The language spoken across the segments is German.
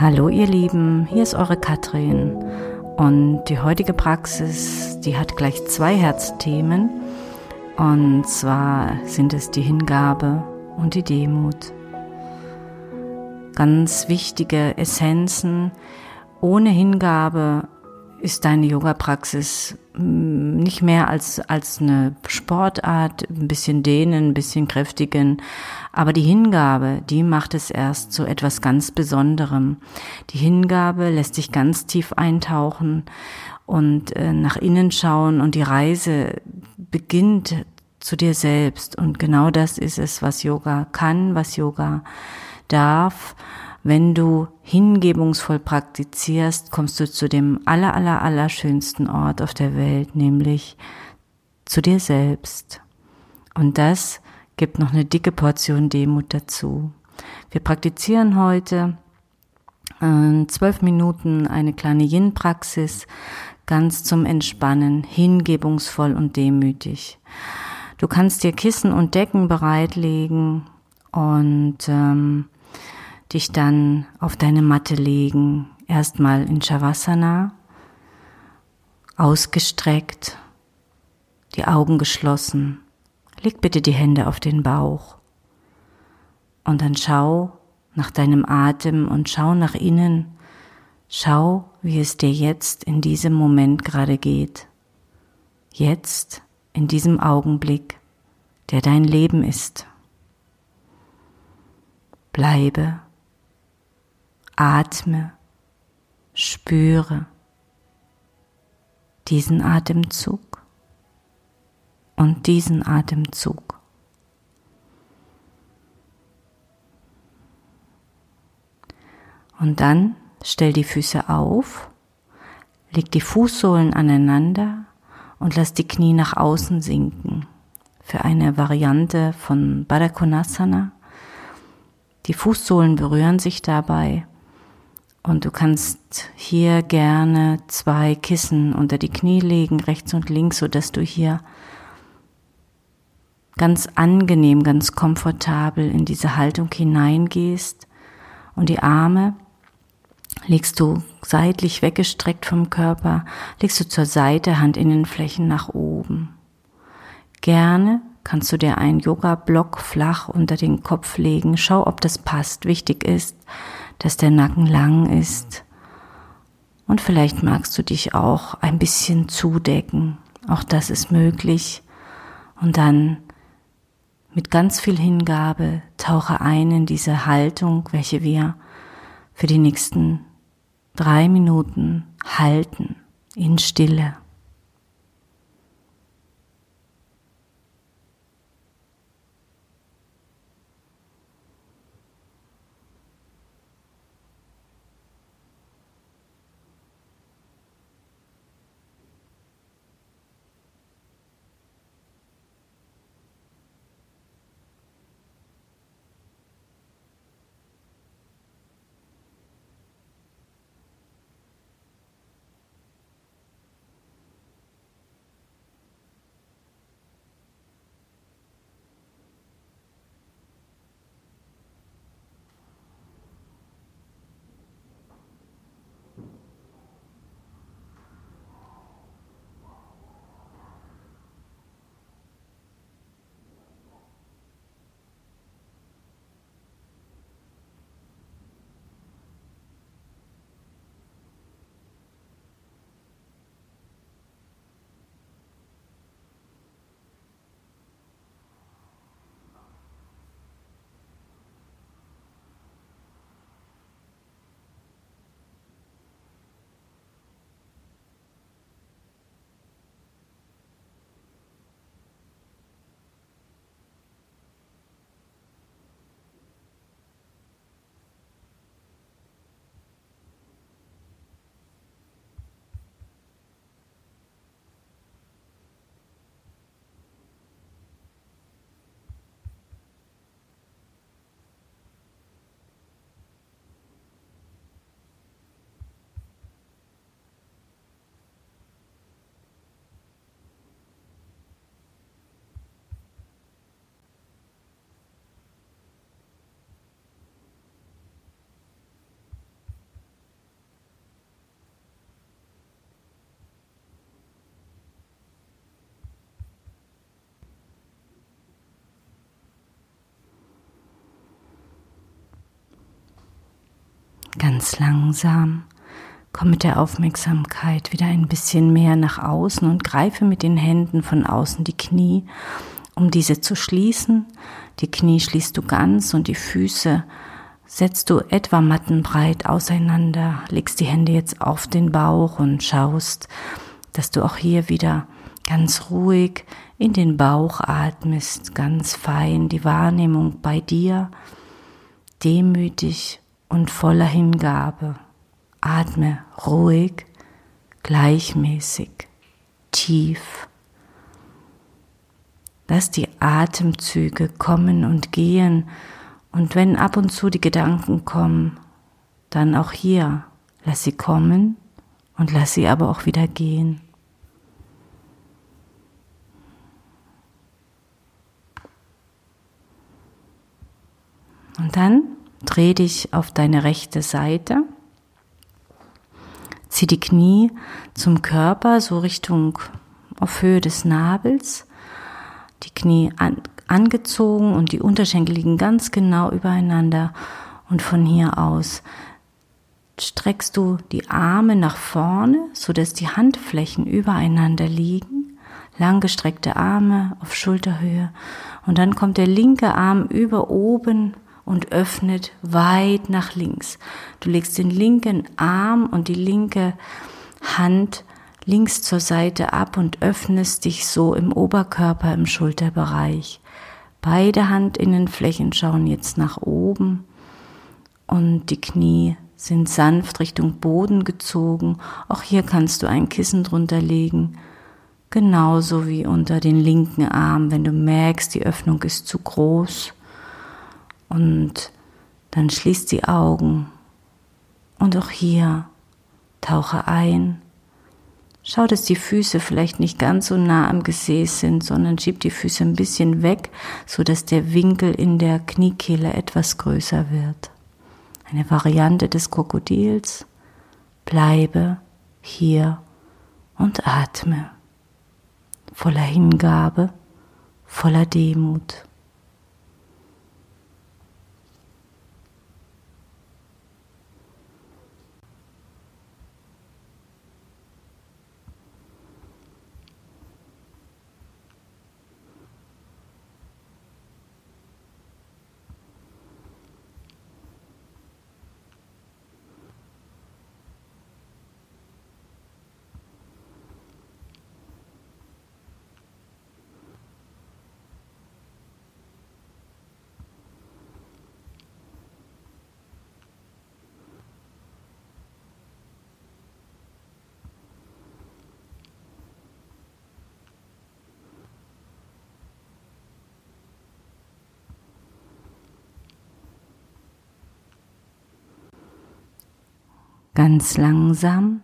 Hallo ihr Lieben, hier ist eure Katrin und die heutige Praxis, die hat gleich zwei Herzthemen und zwar sind es die Hingabe und die Demut. Ganz wichtige Essenzen. Ohne Hingabe ist deine Yoga-Praxis mm, nicht mehr als, als eine Sportart, ein bisschen dehnen, ein bisschen kräftigen. Aber die Hingabe, die macht es erst zu etwas ganz Besonderem. Die Hingabe lässt sich ganz tief eintauchen und äh, nach innen schauen und die Reise beginnt zu dir selbst. Und genau das ist es, was Yoga kann, was Yoga darf. Wenn du hingebungsvoll praktizierst, kommst du zu dem aller, aller, aller schönsten Ort auf der Welt, nämlich zu dir selbst. Und das gibt noch eine dicke Portion Demut dazu. Wir praktizieren heute äh, zwölf Minuten eine kleine Yin-Praxis, ganz zum Entspannen, hingebungsvoll und demütig. Du kannst dir Kissen und Decken bereitlegen und ähm, dich dann auf deine Matte legen, erstmal in Shavasana, ausgestreckt, die Augen geschlossen. Leg bitte die Hände auf den Bauch und dann schau nach deinem Atem und schau nach innen. Schau, wie es dir jetzt in diesem Moment gerade geht. Jetzt, in diesem Augenblick, der dein Leben ist. Bleibe atme, spüre diesen Atemzug und diesen Atemzug. Und dann stell die Füße auf, leg die Fußsohlen aneinander und lass die Knie nach außen sinken. Für eine Variante von Baddha Die Fußsohlen berühren sich dabei und du kannst hier gerne zwei Kissen unter die Knie legen, rechts und links, so dass du hier ganz angenehm, ganz komfortabel in diese Haltung hineingehst und die Arme legst du seitlich weggestreckt vom Körper, legst du zur Seite, Handinnenflächen nach oben. Gerne kannst du dir einen Yoga-Block flach unter den Kopf legen. Schau, ob das passt. Wichtig ist, dass der Nacken lang ist. Und vielleicht magst du dich auch ein bisschen zudecken. Auch das ist möglich. Und dann mit ganz viel Hingabe tauche ein in diese Haltung, welche wir für die nächsten drei Minuten halten in Stille. Ganz langsam komm mit der Aufmerksamkeit wieder ein bisschen mehr nach außen und greife mit den Händen von außen die Knie, um diese zu schließen. Die Knie schließt du ganz und die Füße setzt du etwa mattenbreit auseinander, legst die Hände jetzt auf den Bauch und schaust, dass du auch hier wieder ganz ruhig in den Bauch atmest, ganz fein die Wahrnehmung bei dir, demütig und voller Hingabe. Atme ruhig, gleichmäßig, tief. Lass die Atemzüge kommen und gehen und wenn ab und zu die Gedanken kommen, dann auch hier, lass sie kommen und lass sie aber auch wieder gehen. Und dann dreh dich auf deine rechte Seite, zieh die Knie zum Körper, so Richtung auf Höhe des Nabels, die Knie an, angezogen und die Unterschenkel liegen ganz genau übereinander. Und von hier aus streckst du die Arme nach vorne, so dass die Handflächen übereinander liegen, langgestreckte Arme auf Schulterhöhe. Und dann kommt der linke Arm über oben und öffnet weit nach links. Du legst den linken Arm und die linke Hand links zur Seite ab und öffnest dich so im Oberkörper im Schulterbereich. Beide Handinnenflächen schauen jetzt nach oben und die Knie sind sanft Richtung Boden gezogen. Auch hier kannst du ein Kissen drunter legen. Genauso wie unter den linken Arm, wenn du merkst, die Öffnung ist zu groß. Und dann schließ die Augen und auch hier tauche ein. Schau, dass die Füße vielleicht nicht ganz so nah am Gesäß sind, sondern schieb die Füße ein bisschen weg, so dass der Winkel in der Kniekehle etwas größer wird. Eine Variante des Krokodils. Bleibe hier und atme. Voller Hingabe, voller Demut. Ganz langsam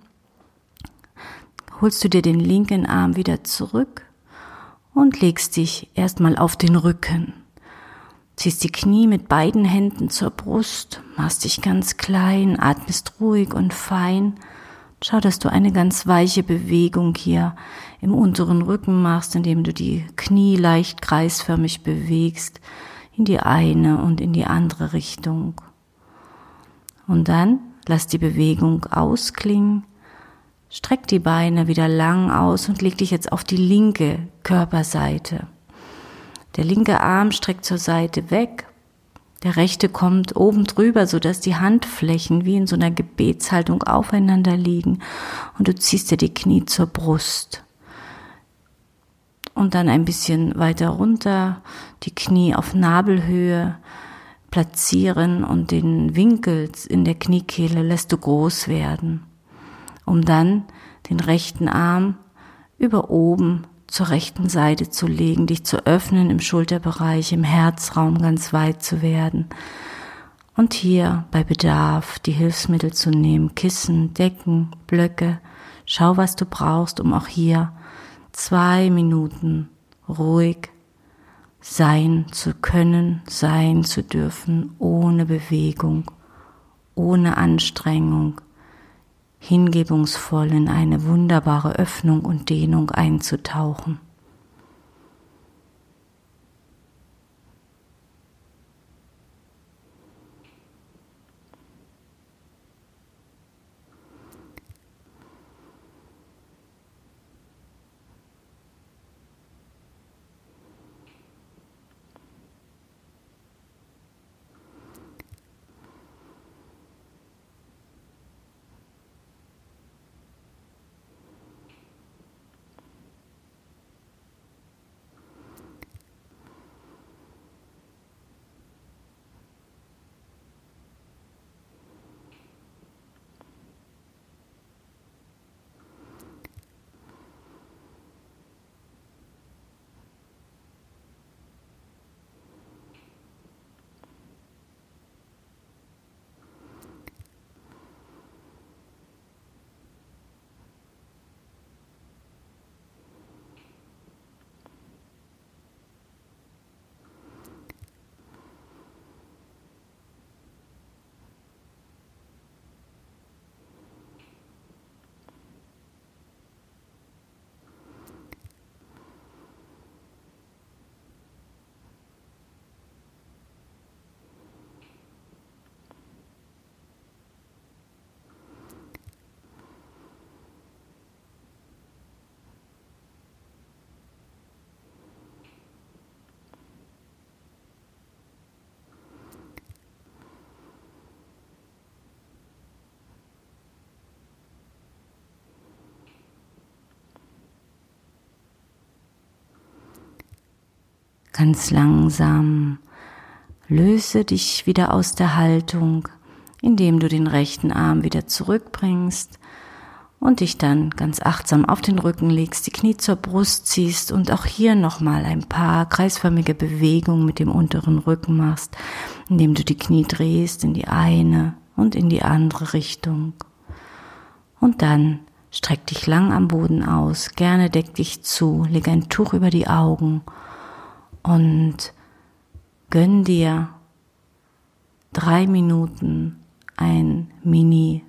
holst du dir den linken Arm wieder zurück und legst dich erstmal auf den Rücken. Ziehst die Knie mit beiden Händen zur Brust, machst dich ganz klein, atmest ruhig und fein. Schau, dass du eine ganz weiche Bewegung hier im unteren Rücken machst, indem du die Knie leicht kreisförmig bewegst in die eine und in die andere Richtung. Und dann Lass die Bewegung ausklingen. Streck die Beine wieder lang aus und leg dich jetzt auf die linke Körperseite. Der linke Arm streckt zur Seite weg. Der rechte kommt oben drüber, sodass die Handflächen wie in so einer Gebetshaltung aufeinander liegen. Und du ziehst dir die Knie zur Brust. Und dann ein bisschen weiter runter, die Knie auf Nabelhöhe platzieren und den Winkel in der Kniekehle lässt du groß werden, um dann den rechten Arm über oben zur rechten Seite zu legen, dich zu öffnen im Schulterbereich, im Herzraum ganz weit zu werden. Und hier bei Bedarf die Hilfsmittel zu nehmen, Kissen, Decken, Blöcke. Schau, was du brauchst, um auch hier zwei Minuten ruhig sein zu können, sein zu dürfen, ohne Bewegung, ohne Anstrengung, hingebungsvoll in eine wunderbare Öffnung und Dehnung einzutauchen. Ganz langsam löse dich wieder aus der Haltung, indem du den rechten Arm wieder zurückbringst und dich dann ganz achtsam auf den Rücken legst, die Knie zur Brust ziehst und auch hier nochmal ein paar kreisförmige Bewegungen mit dem unteren Rücken machst, indem du die Knie drehst in die eine und in die andere Richtung. Und dann streck dich lang am Boden aus, gerne deck dich zu, leg ein Tuch über die Augen und gönn dir drei Minuten ein Mini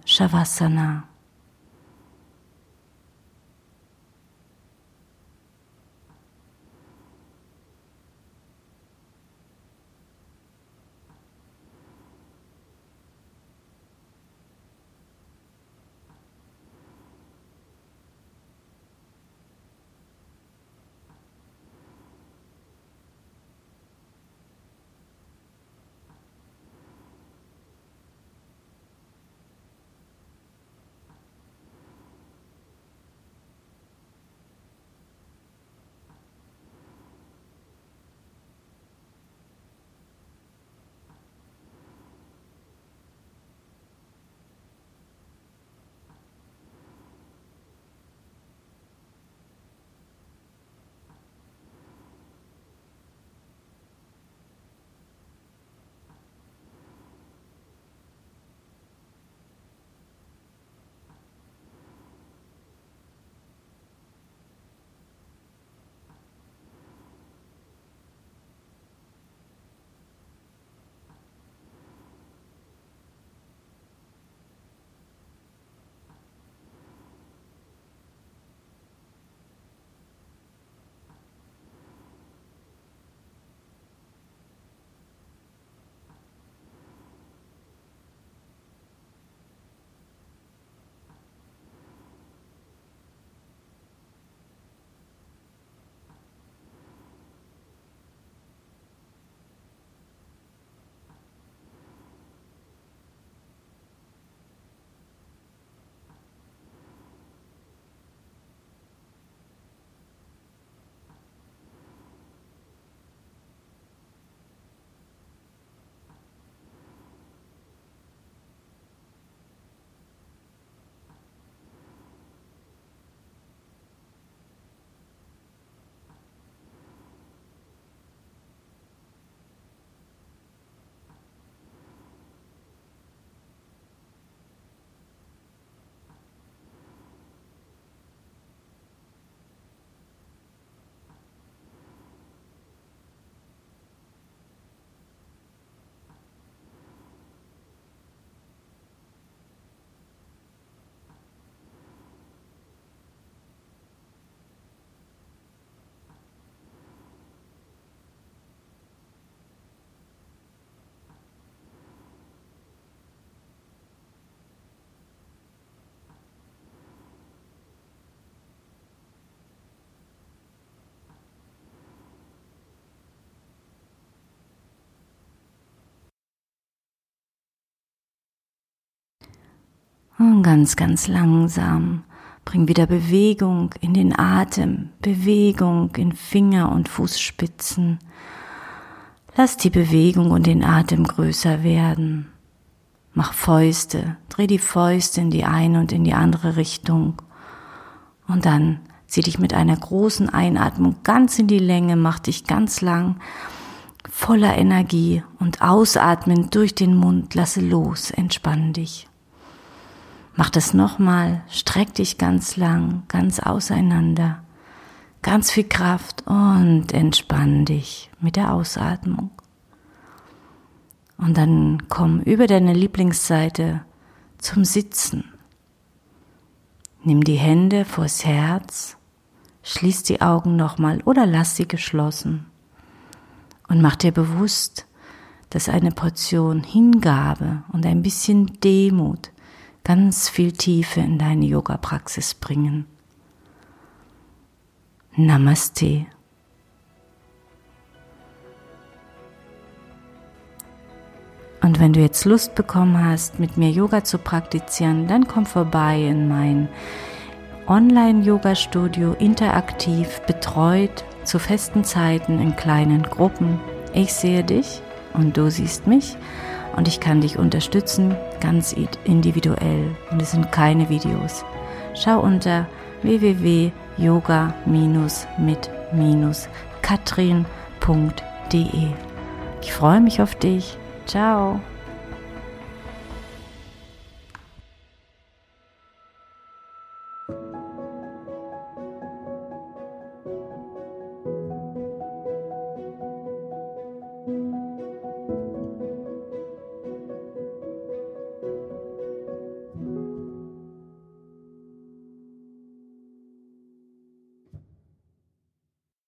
Und ganz, ganz langsam bring wieder Bewegung in den Atem, Bewegung in Finger und Fußspitzen. Lass die Bewegung und den Atem größer werden. Mach Fäuste, dreh die Fäuste in die eine und in die andere Richtung. Und dann zieh dich mit einer großen Einatmung ganz in die Länge, mach dich ganz lang, voller Energie und ausatmen durch den Mund, lasse los, entspann dich. Mach das nochmal, streck dich ganz lang, ganz auseinander, ganz viel Kraft und entspann dich mit der Ausatmung. Und dann komm über deine Lieblingsseite zum Sitzen. Nimm die Hände vors Herz, schließ die Augen nochmal oder lass sie geschlossen und mach dir bewusst, dass eine Portion Hingabe und ein bisschen Demut ganz viel Tiefe in deine Yoga-Praxis bringen. Namaste. Und wenn du jetzt Lust bekommen hast, mit mir Yoga zu praktizieren, dann komm vorbei in mein Online-Yoga-Studio, interaktiv, betreut zu festen Zeiten in kleinen Gruppen. Ich sehe dich und du siehst mich und ich kann dich unterstützen, ganz individuell. Und es sind keine Videos. Schau unter www.yoga-mit-katrin.de. Ich freue mich auf dich. Ciao.